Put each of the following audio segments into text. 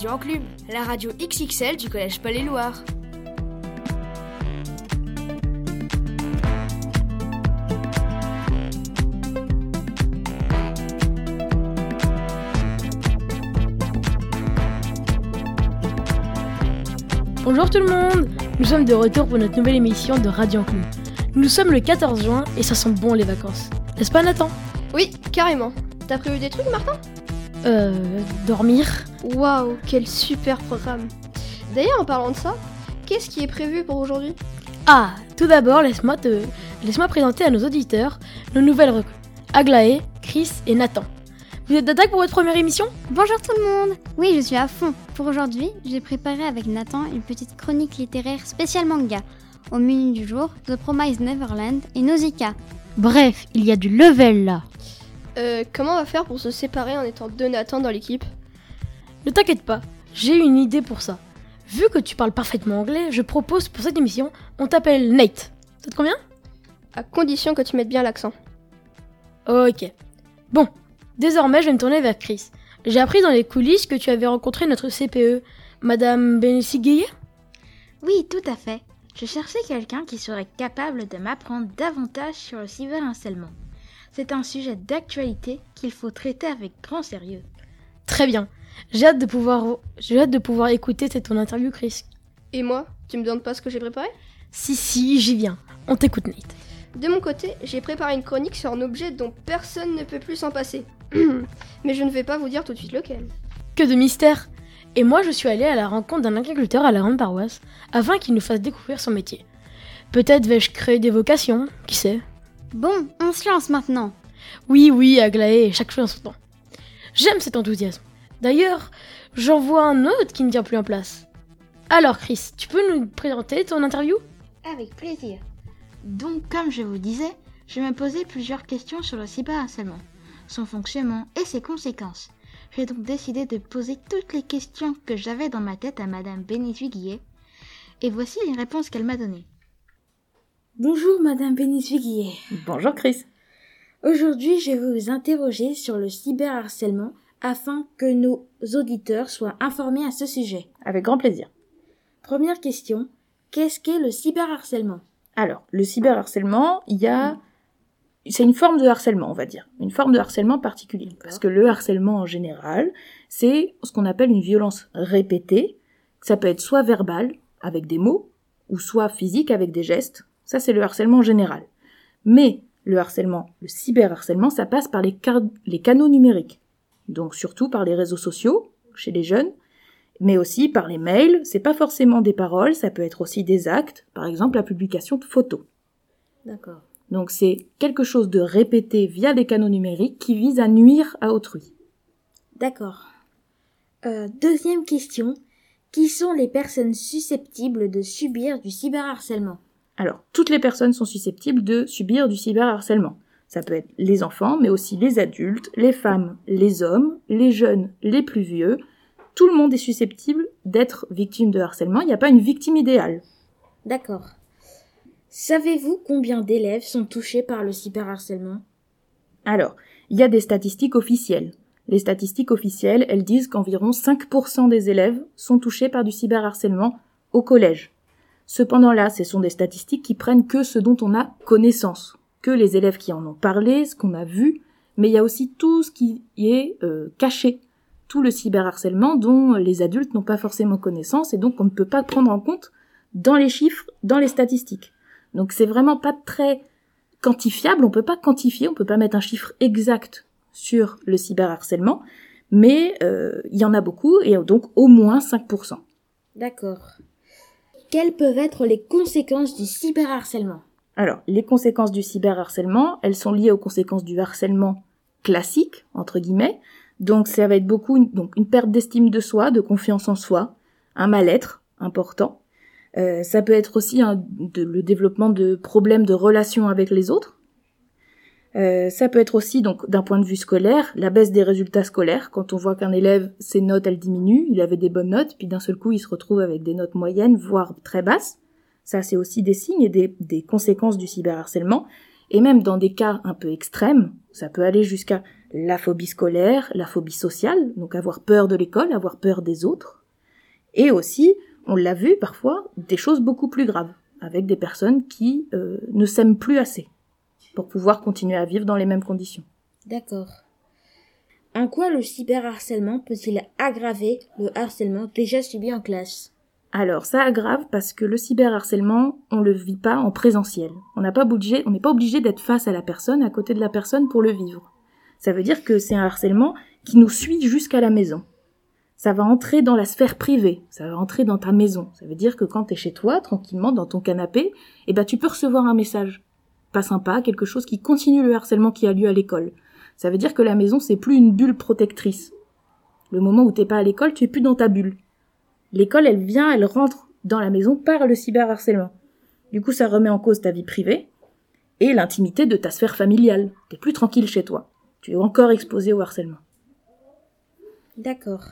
Radio Enclume, la radio XXL du Collège Palais-Loire. Bonjour tout le monde Nous sommes de retour pour notre nouvelle émission de Radio Enclume. Nous sommes le 14 juin et ça sent bon les vacances. N'est-ce pas Nathan? Oui, carrément. T'as prévu des trucs, Martin? Euh... dormir Waouh, quel super programme. D'ailleurs, en parlant de ça, qu'est-ce qui est prévu pour aujourd'hui? Ah, tout d'abord, laisse-moi te... Laisse-moi présenter à nos auditeurs nos nouvelles recrues. Aglaé, Chris et Nathan. Vous êtes d'attaque pour votre première émission? Bonjour tout le monde Oui, je suis à fond. Pour aujourd'hui, j'ai préparé avec Nathan une petite chronique littéraire spéciale manga. Au menu du jour, The Promise Neverland et Nausicaa. Bref, il y a du level là. Euh, comment on va faire pour se séparer en étant deux Nathan dans l'équipe? Ne t'inquiète pas, j'ai une idée pour ça. Vu que tu parles parfaitement anglais, je propose pour cette émission, on t'appelle Nate. Ça te convient? À condition que tu mettes bien l'accent. Ok. Bon, désormais je vais me tourner vers Chris. J'ai appris dans les coulisses que tu avais rencontré notre CPE, Madame Benessi Oui, tout à fait. Je cherchais quelqu'un qui serait capable de m'apprendre davantage sur le cyberharcèlement. C'est un sujet d'actualité qu'il faut traiter avec grand sérieux. Très bien. J'ai hâte de pouvoir, j'ai hâte de pouvoir écouter cette ton interview, Chris. Et moi Tu me demandes pas ce que j'ai préparé? Si, si, j'y viens. On t'écoute, Nate. De mon côté, j'ai préparé une chronique sur un objet dont personne ne peut plus s'en passer. Mais je ne vais pas vous dire tout de suite lequel. Que de mystère Et moi, je suis allée à la rencontre d'un agriculteur à la grande paroisse, afin qu'il nous fasse découvrir son métier. Peut-être vais-je créer des vocations, qui sait? Bon, on se lance maintenant. Oui, oui, Aglaé, chaque chose en son temps. J'aime cet enthousiasme. D'ailleurs, j'en vois un autre qui ne tient plus en place. Alors, Chris, tu peux nous présenter ton interview? Avec plaisir. Donc, comme je vous disais, je me posais plusieurs questions sur le cyberharcèlement, son fonctionnement et ses conséquences. J'ai donc décidé de poser toutes les questions que j'avais dans ma tête à Madame Bénézuiguillet, et voici les réponses qu'elle m'a données. Bonjour Madame Bénézuiguillet. Bonjour Chris. Aujourd'hui, je vais vous interroger sur le cyberharcèlement afin que nos auditeurs soient informés à ce sujet. Avec grand plaisir. Première question, qu'est-ce qu'est le cyberharcèlement? Alors, le cyberharcèlement, il y a c'est une forme de harcèlement, on va dire, une forme de harcèlement particulier. Parce que le harcèlement en général, c'est ce qu'on appelle une violence répétée. Ça peut être soit verbal, avec des mots, ou soit physique, avec des gestes. Ça, c'est le harcèlement en général. Mais le harcèlement, le cyberharcèlement, ça passe par les, les canaux numériques. Donc surtout par les réseaux sociaux, chez les jeunes, mais aussi par les mails. C'est pas forcément des paroles, ça peut être aussi des actes, par exemple la publication de photos. D'accord. Donc c'est quelque chose de répété via des canaux numériques qui vise à nuire à autrui. D'accord. Euh, deuxième question. Qui sont les personnes susceptibles de subir du cyberharcèlement? Alors, toutes les personnes sont susceptibles de subir du cyberharcèlement. Ça peut être les enfants, mais aussi les adultes, les femmes, les hommes, les jeunes, les plus vieux. Tout le monde est susceptible d'être victime de harcèlement. Il n'y a pas une victime idéale. D'accord. Savez-vous combien d'élèves sont touchés par le cyberharcèlement? Alors, il y a des statistiques officielles. Les statistiques officielles, elles disent qu'environ 5% des élèves sont touchés par du cyberharcèlement au collège. Cependant là, ce sont des statistiques qui prennent que ce dont on a connaissance, que les élèves qui en ont parlé, ce qu'on a vu, mais il y a aussi tout ce qui est euh, caché, tout le cyberharcèlement dont les adultes n'ont pas forcément connaissance et donc on ne peut pas prendre en compte dans les chiffres, dans les statistiques. Donc c'est vraiment pas très quantifiable, on peut pas quantifier, on peut pas mettre un chiffre exact sur le cyberharcèlement, mais euh, il y en a beaucoup et donc au moins 5%. D'accord. Quelles peuvent être les conséquences du cyberharcèlement? Alors, les conséquences du cyberharcèlement, elles sont liées aux conséquences du harcèlement classique, entre guillemets. Donc ça va être beaucoup donc une perte d'estime de soi, de confiance en soi, un mal-être important, euh, ça peut être aussi le développement de problèmes de relations avec les autres. Euh, ça peut être aussi, donc, d'un point de vue scolaire, la baisse des résultats scolaires. Quand on voit qu'un élève, ses notes, elles diminuent, il avait des bonnes notes, puis d'un seul coup, il se retrouve avec des notes moyennes, voire très basses. Ça, c'est aussi des signes et des, des conséquences du cyberharcèlement. Et même dans des cas un peu extrêmes, ça peut aller jusqu'à la phobie scolaire, la phobie sociale, donc avoir peur de l'école, avoir peur des autres, et aussi, on l'a vu parfois, des choses beaucoup plus graves, avec des personnes qui euh, ne s'aiment plus assez pour pouvoir continuer à vivre dans les mêmes conditions. D'accord. En quoi le cyberharcèlement peut-il aggraver le harcèlement déjà subi en classe? Alors, ça aggrave parce que le cyberharcèlement, on le vit pas en présentiel. On n'a pas obligé, on n'est pas obligé d'être face à la personne, à côté de la personne pour le vivre. Ça veut dire que c'est un harcèlement qui nous suit jusqu'à la maison. Ça va entrer dans la sphère privée, ça va entrer dans ta maison. Ça veut dire que quand t'es chez toi, tranquillement, dans ton canapé, eh ben, tu peux recevoir un message. Pas sympa, quelque chose qui continue le harcèlement qui a lieu à l'école. Ça veut dire que la maison, c'est plus une bulle protectrice. Le moment où t'es pas à l'école, tu es plus dans ta bulle. L'école, elle vient, elle rentre dans la maison par le cyberharcèlement. Du coup, ça remet en cause ta vie privée et l'intimité de ta sphère familiale. T'es plus tranquille chez toi. Tu es encore exposé au harcèlement. D'accord.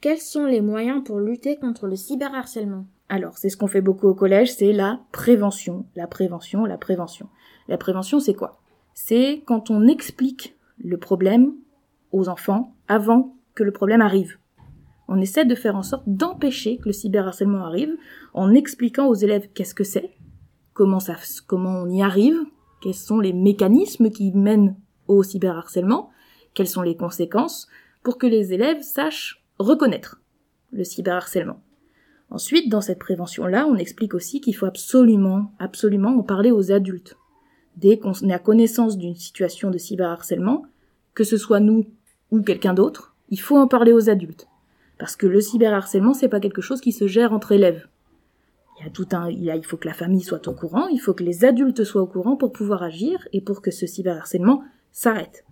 Quels sont les moyens pour lutter contre le cyberharcèlement? Alors, c'est ce qu'on fait beaucoup au collège, c'est la prévention. La prévention, la prévention. La prévention, c'est quoi? C'est quand on explique le problème aux enfants avant que le problème arrive. On essaie de faire en sorte d'empêcher que le cyberharcèlement arrive en expliquant aux élèves qu'est-ce que c'est, comment comment on y arrive, quels sont les mécanismes qui mènent au cyberharcèlement, quelles sont les conséquences, pour que les élèves sachent reconnaître le cyberharcèlement. Ensuite, dans cette prévention-là, on explique aussi qu'il faut absolument, absolument en parler aux adultes dès qu'on est à connaissance d'une situation de cyberharcèlement, que ce soit nous ou quelqu'un d'autre, il faut en parler aux adultes. Parce que le cyberharcèlement, c'est pas quelque chose qui se gère entre élèves. Il y a tout un, il, faut que la famille soit au courant, il faut que les adultes soient au courant pour pouvoir agir et pour que ce cyberharcèlement s'arrête.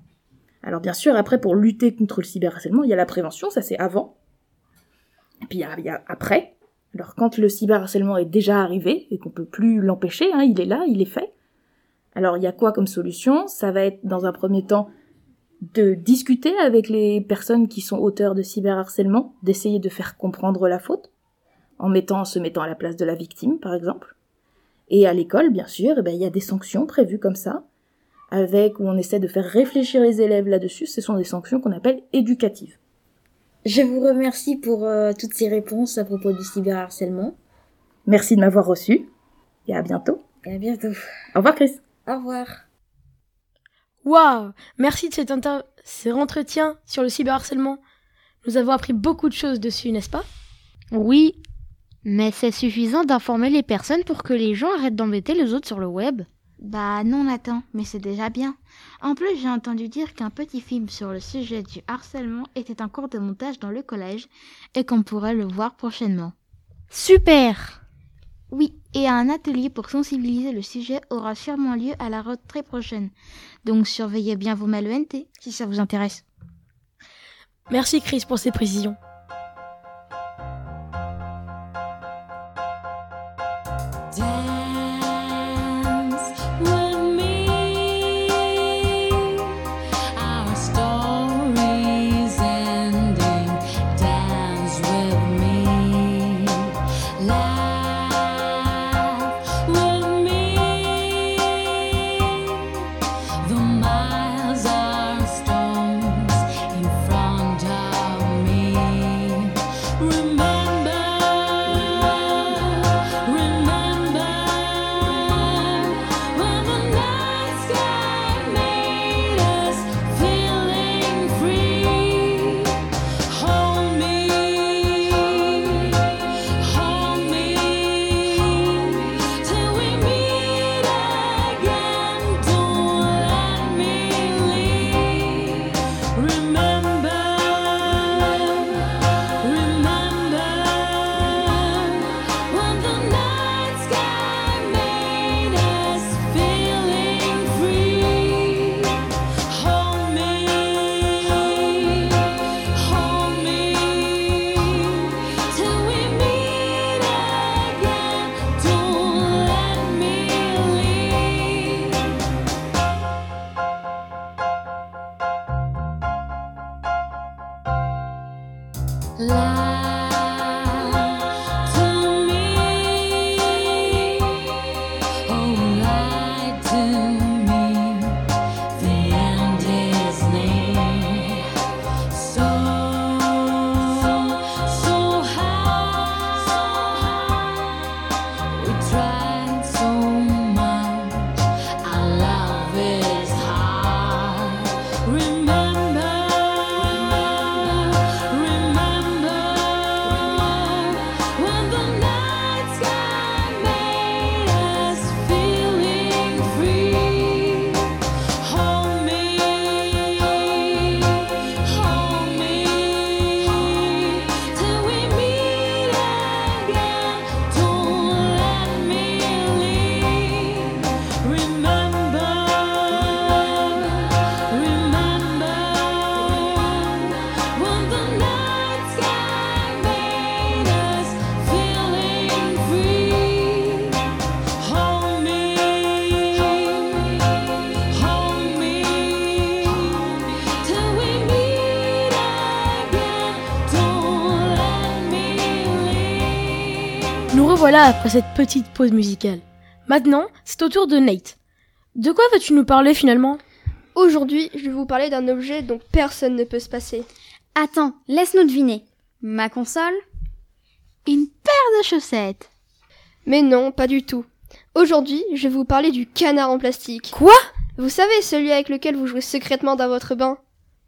Alors bien sûr, après, pour lutter contre le cyberharcèlement, il y a la prévention, ça c'est avant. Et puis il y a, il y a après. Alors quand le cyberharcèlement est déjà arrivé et qu'on peut plus l'empêcher, hein, il est là, il est fait. Alors il y a quoi comme solution? Ça va être dans un premier temps de discuter avec les personnes qui sont auteurs de cyberharcèlement, d'essayer de faire comprendre la faute, en mettant, se mettant à la place de la victime, par exemple. Et à l'école, bien sûr, eh ben, il y a des sanctions prévues comme ça, avec où on essaie de faire réfléchir les élèves là-dessus. Ce sont des sanctions qu'on appelle éducatives. Je vous remercie pour euh, toutes ces réponses à propos du cyberharcèlement. Merci de m'avoir reçu et à bientôt. Et à bientôt. Au revoir Chris. Au revoir. Waouh Merci de cet inter... ces entretiens sur le cyberharcèlement. Nous avons appris beaucoup de choses dessus, n'est-ce pas? Oui, mais c'est suffisant d'informer les personnes pour que les gens arrêtent d'embêter les autres sur le web Bah non Nathan, mais c'est déjà bien. En plus, j'ai entendu dire qu'un petit film sur le sujet du harcèlement était en cours de montage dans le collège et qu'on pourrait le voir prochainement. Super Oui, et un atelier pour sensibiliser le sujet aura sûrement lieu à la rentrée prochaine. Donc surveillez bien vos mails ENT si ça vous intéresse. Merci Chris pour ces précisions. Revoilà après cette petite pause musicale? Maintenant, c'est au tour de Nate. De quoi vas-tu nous parler finalement? Aujourd'hui, je vais vous parler d'un objet dont personne ne peut se passer. Attends, laisse-nous deviner. Ma console? Une paire de chaussettes. Mais non, pas du tout. Aujourd'hui, je vais vous parler du canard en plastique. Quoi? Vous savez, celui avec lequel vous jouez secrètement dans votre bain?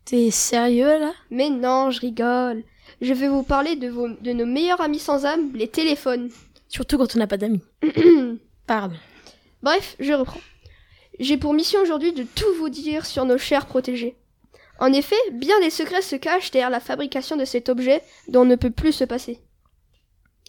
T'es sérieux là? Mais non, je rigole. Je vais vous parler de, vos, de nos meilleurs amis sans âme, les téléphones. Surtout quand on n'a pas d'amis. Pardon. Bref, je reprends. J'ai pour mission aujourd'hui de tout vous dire sur nos chers protégés. En effet, bien des secrets se cachent derrière la fabrication de cet objet dont on ne peut plus se passer.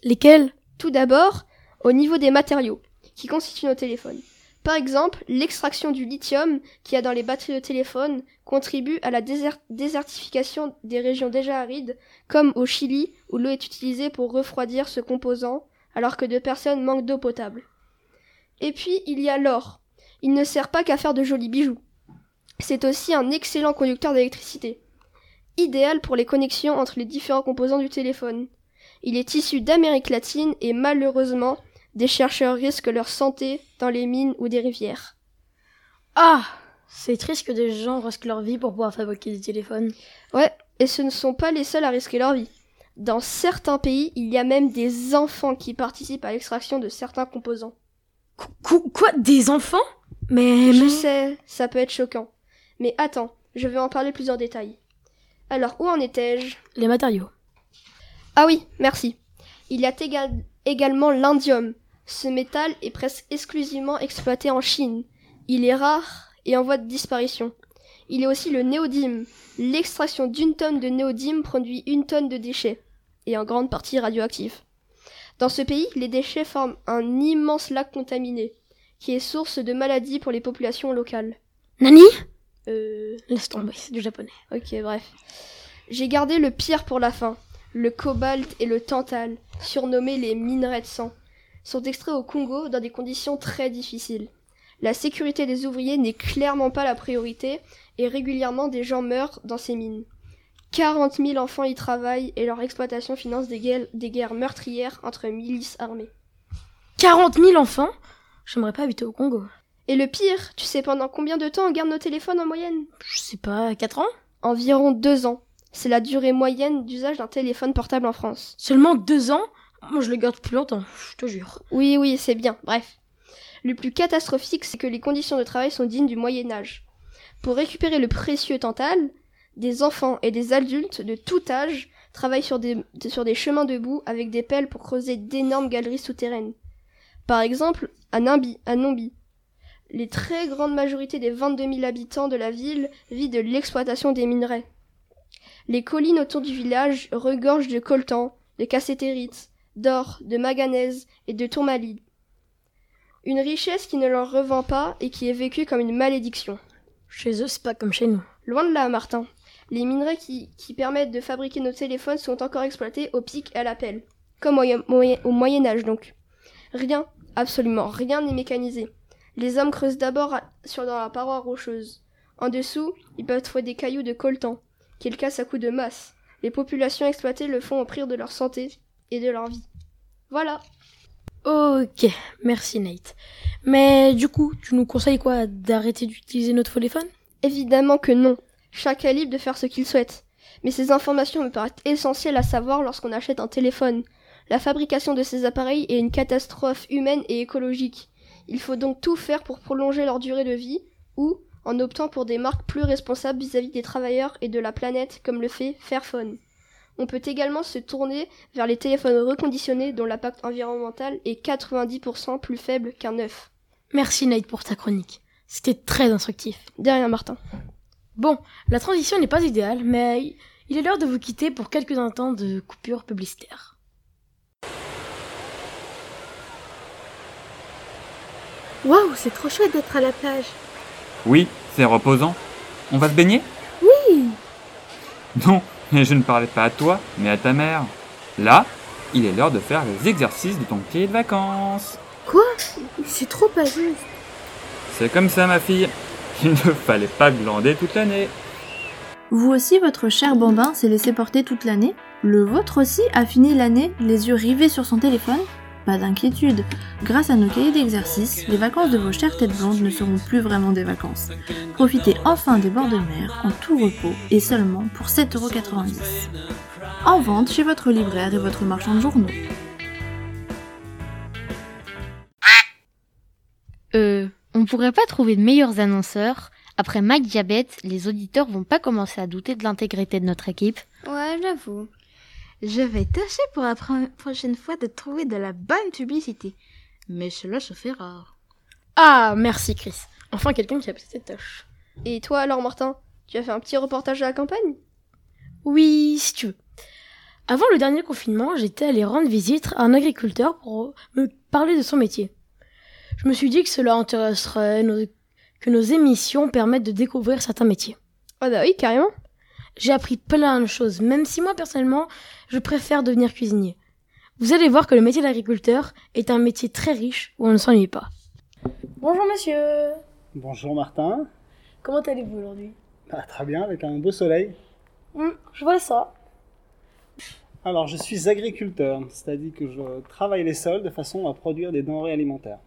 Lesquels? Tout d'abord, au niveau des matériaux qui constituent nos téléphones. Par exemple, l'extraction du lithium qu'il y a dans les batteries de téléphone contribue à la déser- désertification des régions déjà arides, comme au Chili, où l'eau est utilisée pour refroidir ce composant, alors que de personnes manquent d'eau potable. Et puis, il y a l'or. Il ne sert pas qu'à faire de jolis bijoux. C'est aussi un excellent conducteur d'électricité. Idéal pour les connexions entre les différents composants du téléphone. Il est issu d'Amérique latine et malheureusement, des chercheurs risquent leur santé dans les mines ou des rivières. Ah C'est triste que des gens risquent leur vie pour pouvoir fabriquer des téléphones. Ouais, et ce ne sont pas les seuls à risquer leur vie. Dans certains pays, il y a même des enfants qui participent à l'extraction de certains composants. Qu- quoi Des enfants? Mais... Je sais, ça peut être choquant. Mais attends, je vais en parler plus en détail. Alors, où en étais-je? Les matériaux. Ah oui, merci. Il y a éga- également l'indium. Ce métal est presque exclusivement exploité en Chine. Il est rare et en voie de disparition. Il y a aussi le néodyme. L'extraction d'une tonne de néodyme produit une tonne de déchets, et en grande partie radioactifs. Dans ce pays, les déchets forment un immense lac contaminé, qui est source de maladies pour les populations locales. Nani? Euh... Laisse tomber, c'est du japonais. Ok, bref. J'ai gardé le pire pour la fin. Le cobalt et le tantal, surnommés les minerais de sang, sont extraits au Congo dans des conditions très difficiles. La sécurité des ouvriers n'est clairement pas la priorité et régulièrement des gens meurent dans ces mines. 40 000 enfants y travaillent et leur exploitation finance des guerres, des guerres meurtrières entre milices armées. 40 000 enfants? J'aimerais pas habiter au Congo. Et le pire, tu sais pendant combien de temps on garde nos téléphones en moyenne? Je sais pas, 4 ans? Environ deux ans. C'est la durée moyenne d'usage d'un téléphone portable en France. Seulement 2 ans? Moi je le garde plus longtemps, je te jure. Oui, oui, c'est bien, bref. Le plus catastrophique, c'est que les conditions de travail sont dignes du Moyen Âge. Pour récupérer le précieux tantal, des enfants et des adultes de tout âge travaillent sur des, chemins de boue avec des pelles pour creuser d'énormes galeries souterraines. Par exemple, à Nimby, à Nomby. Les très grandes majorités des 22 000 habitants de la ville vivent de l'exploitation des minerais. Les collines autour du village regorgent de coltan, de cassétérites, d'or, de manganèse et de tourmaline. Une richesse qui ne leur revend pas et qui est vécue comme une malédiction. Chez eux, c'est pas comme chez nous. Loin de là, Martin. Les minerais qui, permettent de fabriquer nos téléphones sont encore exploités au pic et à la pelle. Comme au, Moyen- Âge donc. Rien, absolument rien n'est mécanisé. Les hommes creusent d'abord sur la paroi rocheuse. En dessous, ils peuvent trouver des cailloux de coltan, qu'ils cassent à coups de masse. Les populations exploitées le font au prix de leur santé et de leur vie. Voilà. Ok, merci Nate. Mais du coup, tu nous conseilles quoi D'arrêter d'utiliser notre téléphone? Évidemment que non. Chacun est libre de faire ce qu'il souhaite. Mais ces informations me paraissent essentielles à savoir lorsqu'on achète un téléphone. La fabrication de ces appareils est une catastrophe humaine et écologique. Il faut donc tout faire pour prolonger leur durée de vie, ou en optant pour des marques plus responsables vis-à-vis des travailleurs et de la planète, comme le fait Fairphone. On peut également se tourner vers les téléphones reconditionnés dont l'impact environnemental est 90% plus faible qu'un neuf. Merci Nate pour ta chronique. C'était très instructif. Derrière Martin. Bon, la transition n'est pas idéale, mais il est l'heure de vous quitter pour quelques instants de coupure publicitaire. Waouh, c'est trop chouette d'être à la plage. Oui, c'est reposant. On va se baigner? Oui. Non, je ne parlais pas à toi, mais à ta mère. Là, il est l'heure de faire les exercices de ton cahier de vacances. Quoi? C'est trop pas juste. C'est comme ça, ma fille. Il ne fallait pas glander toute l'année. Vous aussi, votre cher bambin s'est laissé porter toute l'année? Le vôtre aussi a fini l'année les yeux rivés sur son téléphone? Pas d'inquiétude, grâce à nos cahiers d'exercice, les vacances de vos chères têtes blondes ne seront plus vraiment des vacances. Profitez enfin des bords de mer en tout repos et seulement pour 7,90€. En vente chez votre libraire et votre marchand de journaux. Euh, on pourrait pas trouver de meilleurs annonceurs Après Mike Diabète, les auditeurs vont pas commencer à douter de l'intégrité de notre équipe Ouais, j'avoue. Je vais tâcher pour la pro- prochaine fois de trouver de la bonne publicité. Mais cela se fait rare. Ah, merci Chris. Enfin quelqu'un qui a fait cette tâche. Et toi alors, Martin Tu as fait un petit reportage à la campagne? Oui, si tu veux. Avant le dernier confinement, j'étais allé rendre visite à un agriculteur pour me parler de son métier. Je me suis dit que cela intéresserait, nos- que nos émissions permettent de découvrir certains métiers. Ah bah oui, carrément. J'ai appris plein de choses, même si moi personnellement, je préfère devenir cuisinier. Vous allez voir que le métier d'agriculteur est un métier très riche où on ne s'ennuie pas. Bonjour monsieur, Bonjour Martin. comment allez-vous aujourd'hui? Ah, très bien, avec un beau soleil. Hmm, Je vois ça. Alors, je suis agriculteur, c'est-à-dire que je travaille les sols de façon à produire des denrées alimentaires.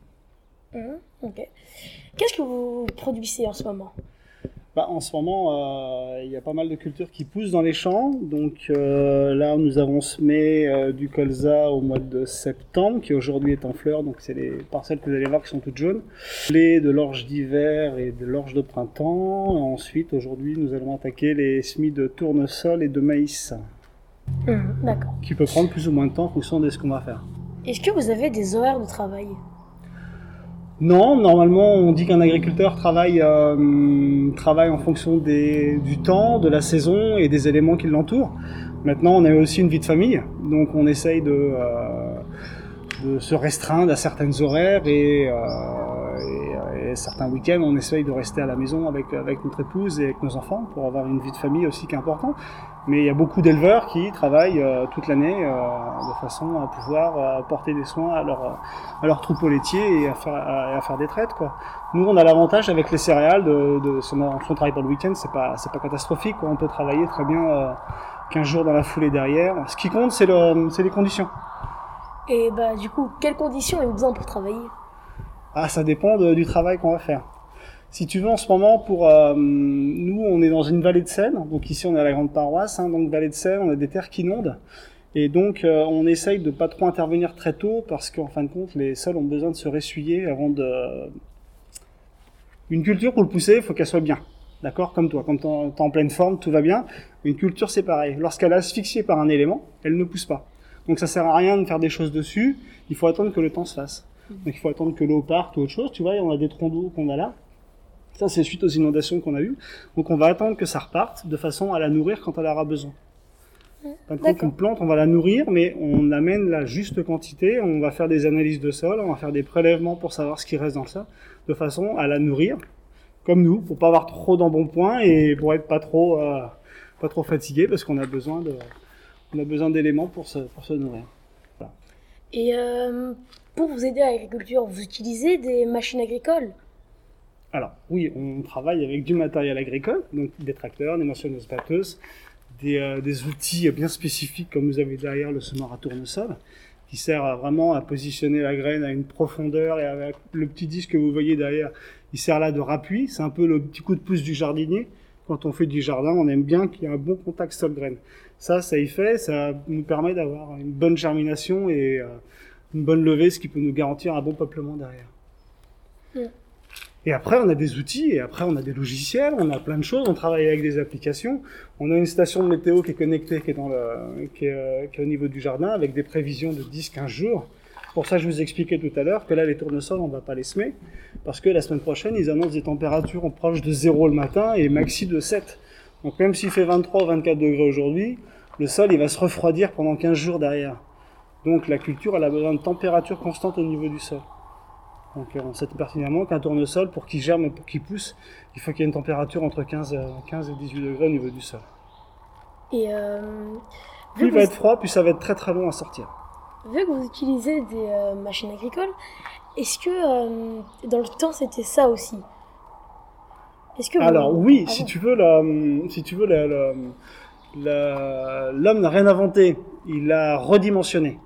Hmm, ok. Qu'est-ce que vous produisez en ce moment? Bah, en ce moment, euh, il y a pas mal de cultures qui poussent dans les champs. Donc euh, là, nous avons semé euh, du colza au mois de septembre, qui aujourd'hui est en fleurs. Donc c'est les parcelles que vous allez voir qui sont toutes jaunes. Les de l'orge d'hiver et de l'orge de printemps. Et ensuite, aujourd'hui, nous allons attaquer les semis de tournesol et de maïs, Hmm, D'accord. qui peut prendre plus ou moins de temps en fonction de ce qu'on va faire. Est-ce que vous avez des horaires de travail? Non, normalement, on dit qu'un agriculteur travaille, euh, travaille en fonction des, du temps, de la saison et des éléments qui l'entourent. Maintenant, on a aussi une vie de famille, donc on essaye de, euh, de se restreindre à certaines horaires et, euh, certains week-ends, on essaye de rester à la maison avec, avec notre épouse et avec nos enfants pour avoir une vie de famille aussi qui est importante. Mais il y a beaucoup d'éleveurs qui travaillent euh, toute l'année euh, de façon à pouvoir euh, apporter des soins à leur, à leur troupeau laitier et à faire, des traites. Quoi. Nous, on a l'avantage avec les céréales, de, de, si, on a, travaille pas le week-end, c'est pas, pas catastrophique. On peut travailler très bien euh, 15 jours dans la foulée derrière. Ce qui compte, c'est les conditions. Et bah du coup, quelles conditions avez-vous besoin pour travailler? Ah, ça dépend du travail qu'on va faire. Si tu veux, en ce moment, pour euh, nous, on est dans une vallée de Seine. Donc ici, on est à la grande paroisse. Hein, donc vallée de Seine, on a des terres qui inondent. Et donc, euh, on essaye de pas trop intervenir très tôt parce qu'en fin de compte, les sols ont besoin de se ressuyer avant de. Une culture pour le pousser, il faut qu'elle soit bien. D'accord? Comme toi, quand t'es en pleine forme, tout va bien. Une culture, c'est pareil. Lorsqu'elle est asphyxiée par un élément, elle ne pousse pas. Donc ça sert à rien de faire des choses dessus. Il faut attendre que le temps se fasse. Donc il faut attendre que l'eau parte ou autre chose. Tu vois, on a des troncs d'eau qu'on a là. Ça, c'est suite aux inondations qu'on a eues. Donc on va attendre que ça reparte de façon à la nourrir quand elle aura besoin. Par contre, une plante, on va la nourrir, mais on amène la juste quantité. On va faire des analyses de sol, on va faire des prélèvements pour savoir ce qui reste dans le sol, de façon à la nourrir, comme nous, pour pas avoir trop d'embonpoint et pour être pas trop, euh, pas trop fatigué, parce qu'on a besoin de, on a besoin d'éléments pour se, pour se nourrir. Et euh, pour vous aider à l'agriculture, vous utilisez des machines agricoles Alors, oui, on travaille avec du matériel agricole, donc des tracteurs, des moissonneuses batteuses, des, euh, des outils bien spécifiques comme vous avez derrière le semeur à tournesol, qui sert vraiment à positionner la graine à une profondeur et avec le petit disque que vous voyez derrière, il sert là de rappui, c'est un peu le petit coup de pouce du jardinier. Quand on fait du jardin, on aime bien qu'il y ait un bon contact sol-graine. Ça, ça y fait, ça nous permet d'avoir une bonne germination et euh, une bonne levée, ce qui peut nous garantir un bon peuplement derrière. Et après, on a des outils, et après, on a des logiciels, on a plein de choses, on travaille avec des applications. On a une station de météo qui est connectée, qui est, dans le, qui est, euh, qui est au niveau du jardin, avec des prévisions de 10-15 jours. Pour ça, je vous expliquais tout à l'heure que là, les tournesols, on va pas les semer, parce que la semaine prochaine, ils annoncent des températures proches de 0 le matin et maxi de 7. Donc même s'il fait 23 ou 24 degrés aujourd'hui, le sol, il va se refroidir pendant 15 jours derrière. Donc la culture, elle a besoin de température constante au niveau du sol. Donc euh, on sait pertinemment qu'un tournesol, pour qu'il germe et pour qu'il pousse, il faut qu'il y ait une température entre 15, euh, 15 et 18 degrés au niveau du sol. Et euh, Plus il va vous, être froid, plus ça va être très très long à sortir. vu que vous utilisez des euh, machines agricoles, est-ce que euh, dans le temps c'était ça aussi? Vous- Alors oui, Ah si bon tu veux, la, si tu veux, la- la- la- l'homme n'a rien inventé, il l'a redimensionné.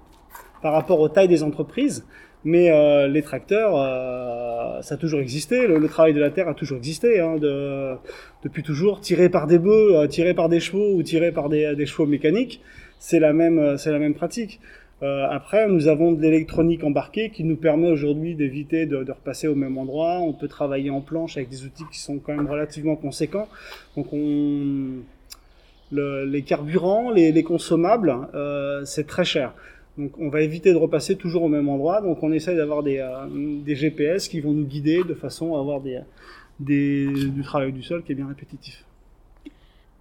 Par rapport aux tailles des entreprises. Mais euh, les tracteurs, euh, ça a toujours existé. Le, travail de la terre a toujours existé, hein, de, depuis toujours. Tiré par des bœufs, euh, tiré par des chevaux ou tiré par des, chevaux mécaniques, c'est la même, c'est la même pratique. Après, nous avons de l'électronique embarquée qui nous permet aujourd'hui d'éviter de, repasser au même endroit. On peut travailler en planche avec des outils qui sont quand même relativement conséquents. Donc, on, le, les carburants, les, les consommables, c'est très cher. Donc on va éviter de repasser toujours au même endroit. Donc on essaye d'avoir des, euh, des, GPS qui vont nous guider de façon à avoir des, des, du travail du sol qui est bien répétitif.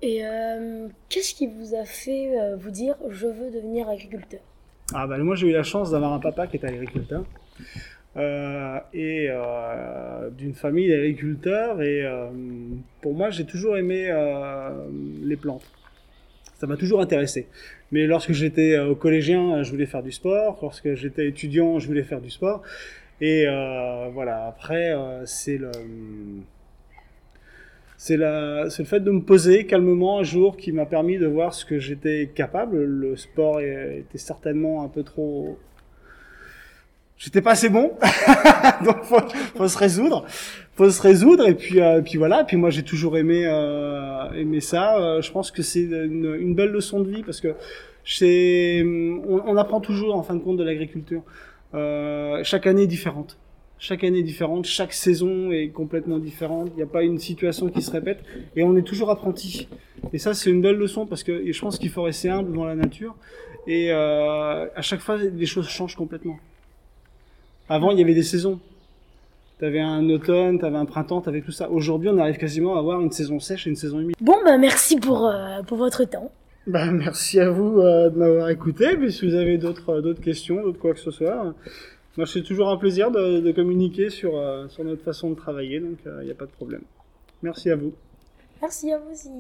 Et euh, qu'est-ce qui vous a fait euh, vous dire je veux devenir agriculteur? Ah bah moi j'ai eu la chance d'avoir un papa qui est agriculteur. Euh, et euh, d'une famille d'agriculteurs et euh, pour moi j'ai toujours aimé les plantes ça m'a toujours intéressé. Mais lorsque j'étais au collégien, je voulais faire du sport. Lorsque j'étais étudiant, je voulais faire du sport. Et euh, voilà, après, euh, c'est le, c'est le fait de me poser calmement un jour qui m'a permis de voir ce que j'étais capable. Le sport était certainement un peu trop j'étais pas assez bon, donc faut, faut se résoudre, faut se résoudre et puis euh, puis voilà. Puis moi j'ai toujours aimé euh, aimé ça. Euh, je pense que c'est une, une, belle leçon de vie parce que c'est on, on, apprend toujours en fin de compte de l'agriculture. Euh, chaque année est différente. Chaque année est différente, chaque saison est complètement différente. Il n'y a pas une situation qui se répète et on est toujours apprenti. Et ça c'est une belle leçon parce que je pense qu'il faut rester humble dans la nature et euh, à chaque fois les choses changent complètement. Avant, il y avait des saisons. Tu avais un automne, tu avais un printemps, tu avais tout ça. Aujourd'hui, on arrive quasiment à avoir une saison sèche et une saison humide. Bon, bah merci pour, euh, pour votre temps. Bah, merci à vous euh, de m'avoir écouté. Puis si vous avez d'autres d'autres questions, d'autres quoi que ce soit, moi c'est toujours un plaisir de, de communiquer sur, euh, sur notre façon de travailler, donc il n'y a pas de problème. Merci à vous. Merci à vous aussi.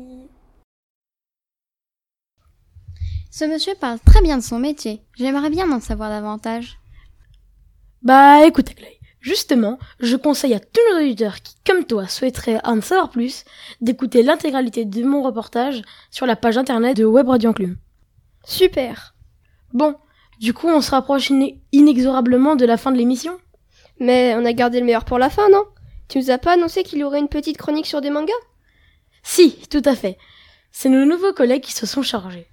Ce monsieur parle très bien de son métier. J'aimerais bien en savoir davantage. Bah écoute Clay, justement, je conseille à tous nos auditeurs qui, comme toi, souhaiteraient en savoir plus, d'écouter l'intégralité de mon reportage sur la page internet de Web Radio Enclume. Super Bon, du coup on se rapproche inexorablement de la fin de l'émission? Mais on a gardé le meilleur pour la fin, non? Tu nous as pas annoncé qu'il y aurait une petite chronique sur des mangas? Si, tout à fait. C'est nos nouveaux collègues qui se sont chargés.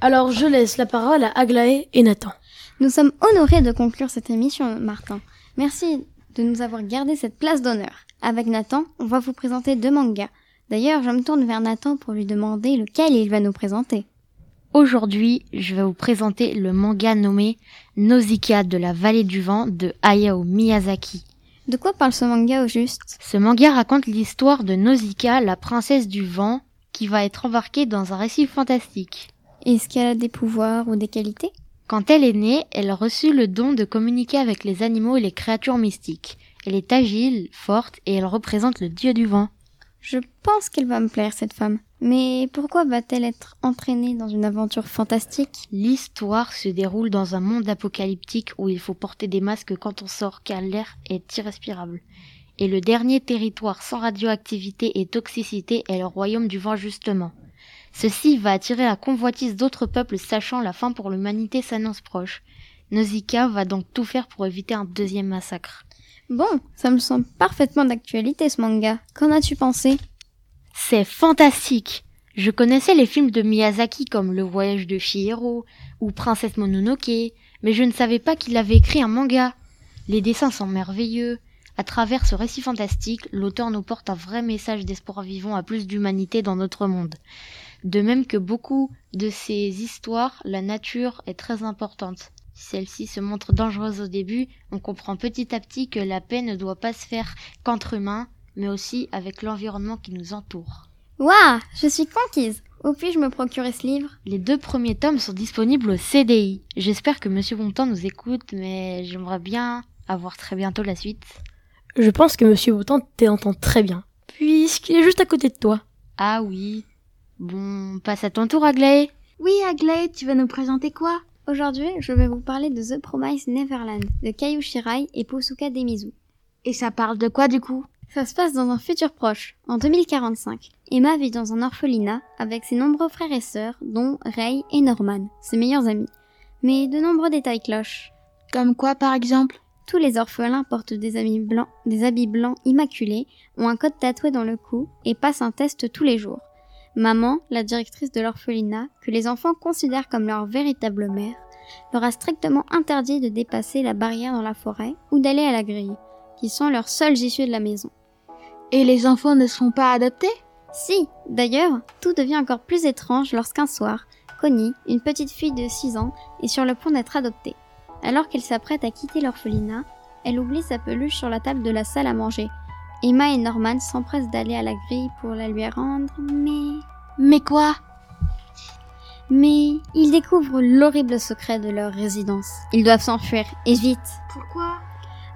Alors je laisse la parole à Aglaé et Nathan. Nous sommes honorés de conclure cette émission, Martin. Merci de nous avoir gardé cette place d'honneur. Avec Nathan, on va vous présenter deux mangas. D'ailleurs, je me tourne vers Nathan pour lui demander lequel il va nous présenter. Aujourd'hui, je vais vous présenter le manga nommé Nausicaa de la vallée du vent de Hayao Miyazaki. De quoi parle ce manga au juste? Ce manga raconte l'histoire de Nausicaa, la princesse du vent, qui va être embarquée dans un récit fantastique. Est-ce qu'elle a des pouvoirs ou des qualités? Quand elle est née, elle reçut le don de communiquer avec les animaux et les créatures mystiques. Elle est agile, forte et elle représente le dieu du vent. Je pense qu'elle va me plaire, cette femme. Mais pourquoi va-t-elle être entraînée dans une aventure fantastique? L'histoire se déroule dans un monde apocalyptique où il faut porter des masques quand on sort car l'air est irrespirable. Et le dernier territoire sans radioactivité et toxicité est le royaume du vent justement. Ceci va attirer la convoitise d'autres peuples sachant la fin pour l'humanité s'annonce proche. Nausicaa va donc tout faire pour éviter un deuxième massacre. Bon, ça me semble parfaitement d'actualité ce manga. Qu'en as-tu pensé? C'est fantastique. Je connaissais les films de Miyazaki comme Le voyage de Chihiro ou Princesse Mononoke, mais je ne savais pas qu'il avait écrit un manga. Les dessins sont merveilleux. À travers ce récit fantastique, l'auteur nous porte un vrai message d'espoir vivant à plus d'humanité dans notre monde. De même que beaucoup de ces histoires, la nature est très importante. Si celle-ci se montre dangereuse au début, on comprend petit à petit que la paix ne doit pas se faire qu'entre humains, mais aussi avec l'environnement qui nous entoure. Waouh, je suis conquise. Où puis-je me procurer ce livre? Les deux premiers tomes sont disponibles au CDI. J'espère que Monsieur Bontemps nous écoute, mais j'aimerais bien avoir très bientôt la suite. Je pense que Monsieur Bontemps t'entend très bien, puisqu'il est juste à côté de toi. Ah oui, Bon, passe à ton tour, Aglaé. Oui, Aglaé, tu vas nous présenter quoi? Aujourd'hui, je vais vous parler de The Promised Neverland de Kayu Shirai et Posuka Demizu. Et ça parle de quoi du coup? Ça se passe dans un futur proche, en 2045. Emma vit dans un orphelinat avec ses nombreux frères et sœurs, dont Ray et Norman, ses meilleurs amis. Mais de nombreux détails clochent. Comme quoi, par exemple? Tous les orphelins portent des habits blancs, des habits blancs immaculés, ont un code tatoué dans le cou et passent un test tous les jours. Maman, la directrice de l'orphelinat, que les enfants considèrent comme leur véritable mère, leur a strictement interdit de dépasser la barrière dans la forêt ou d'aller à la grille, qui sont leurs seuls issues de la maison. Et les enfants ne seront pas adoptés? Si, d'ailleurs, tout devient encore plus étrange lorsqu'un soir, Connie, une petite fille de 6 ans, est sur le point d'être adoptée. Alors qu'elle s'apprête à quitter l'orphelinat, elle oublie sa peluche sur la table de la salle à manger. Emma et Norman s'empressent d'aller à la grille pour la lui rendre, mais... Mais quoi? Mais ils découvrent l'horrible secret de leur résidence. Ils doivent s'enfuir, et vite. Pourquoi?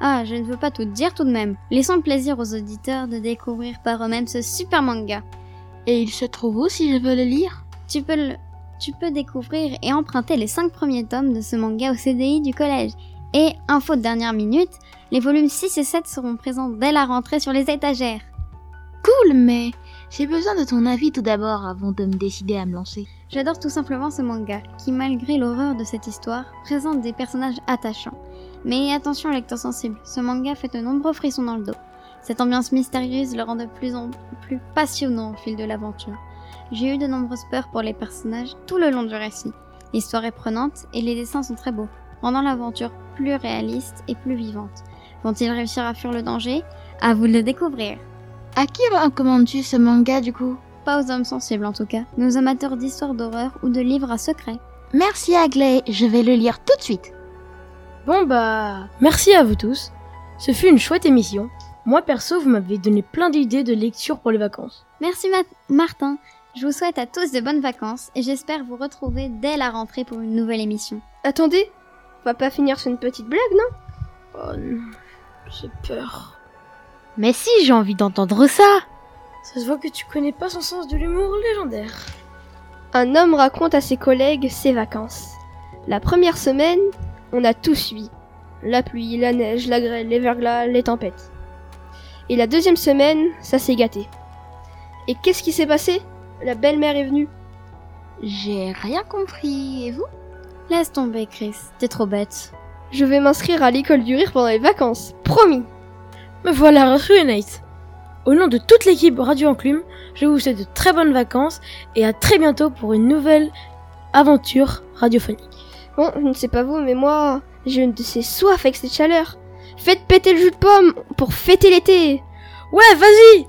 Ah, je ne veux pas tout dire tout de même. Laissons le plaisir aux auditeurs de découvrir par eux-mêmes ce super manga. Et il se trouve où si je veux le lire? Tu peux le... Tu peux découvrir et emprunter les 5 premiers tomes de ce manga au CDI du collège. Et, info de dernière minute, les volumes 6 et 7 seront présents dès la rentrée sur les étagères. Cool, mais j'ai besoin de ton avis tout d'abord avant de me décider à me lancer. J'adore tout simplement ce manga, qui malgré l'horreur de cette histoire, présente des personnages attachants. Mais attention lecteur sensible, ce manga fait de nombreux frissons dans le dos. Cette ambiance mystérieuse le rend de plus en plus passionnant au fil de l'aventure. J'ai eu de nombreuses peurs pour les personnages tout le long du récit. L'histoire est prenante et les dessins sont très beaux, rendant l'aventure plus réaliste et plus vivante. Vont-ils réussir à fuir le danger? À vous de le découvrir. À qui recommandes-tu ce manga du coup? Pas aux hommes sensibles en tout cas, mais aux amateurs d'histoires d'horreur ou de livres à secret. Merci Agley, je vais le lire tout de suite. Bon bah, merci à vous tous. Ce fut une chouette émission. Moi perso, vous m'avez donné plein d'idées de lecture pour les vacances. Merci Ma- Martin. Je vous souhaite à tous de bonnes vacances et j'espère vous retrouver dès la rentrée pour une nouvelle émission. Attendez, on va pas finir sur une petite blague, non? Oh non, j'ai peur. Mais si, j'ai envie d'entendre ça. Ça se voit que tu connais pas son sens de l'humour légendaire. Un homme raconte à ses collègues ses vacances. La première semaine, on a tout suivi. La pluie, la neige, la grêle, les verglas, les tempêtes. Et la deuxième semaine, ça s'est gâté. Et qu'est-ce qui s'est passé? La belle-mère est venue. J'ai rien compris, et vous? Laisse tomber Chris, t'es trop bête. Je vais m'inscrire à l'école du rire pendant les vacances, promis. Me voilà rassuré, Nate. Au nom de toute l'équipe Radio Enclume, je vous souhaite de très bonnes vacances et à très bientôt pour une nouvelle aventure radiophonique. Bon, je ne sais pas vous, mais moi, j'ai une de ces soifs avec cette chaleur. Faites péter le jus de pomme pour fêter l'été. Ouais, vas-y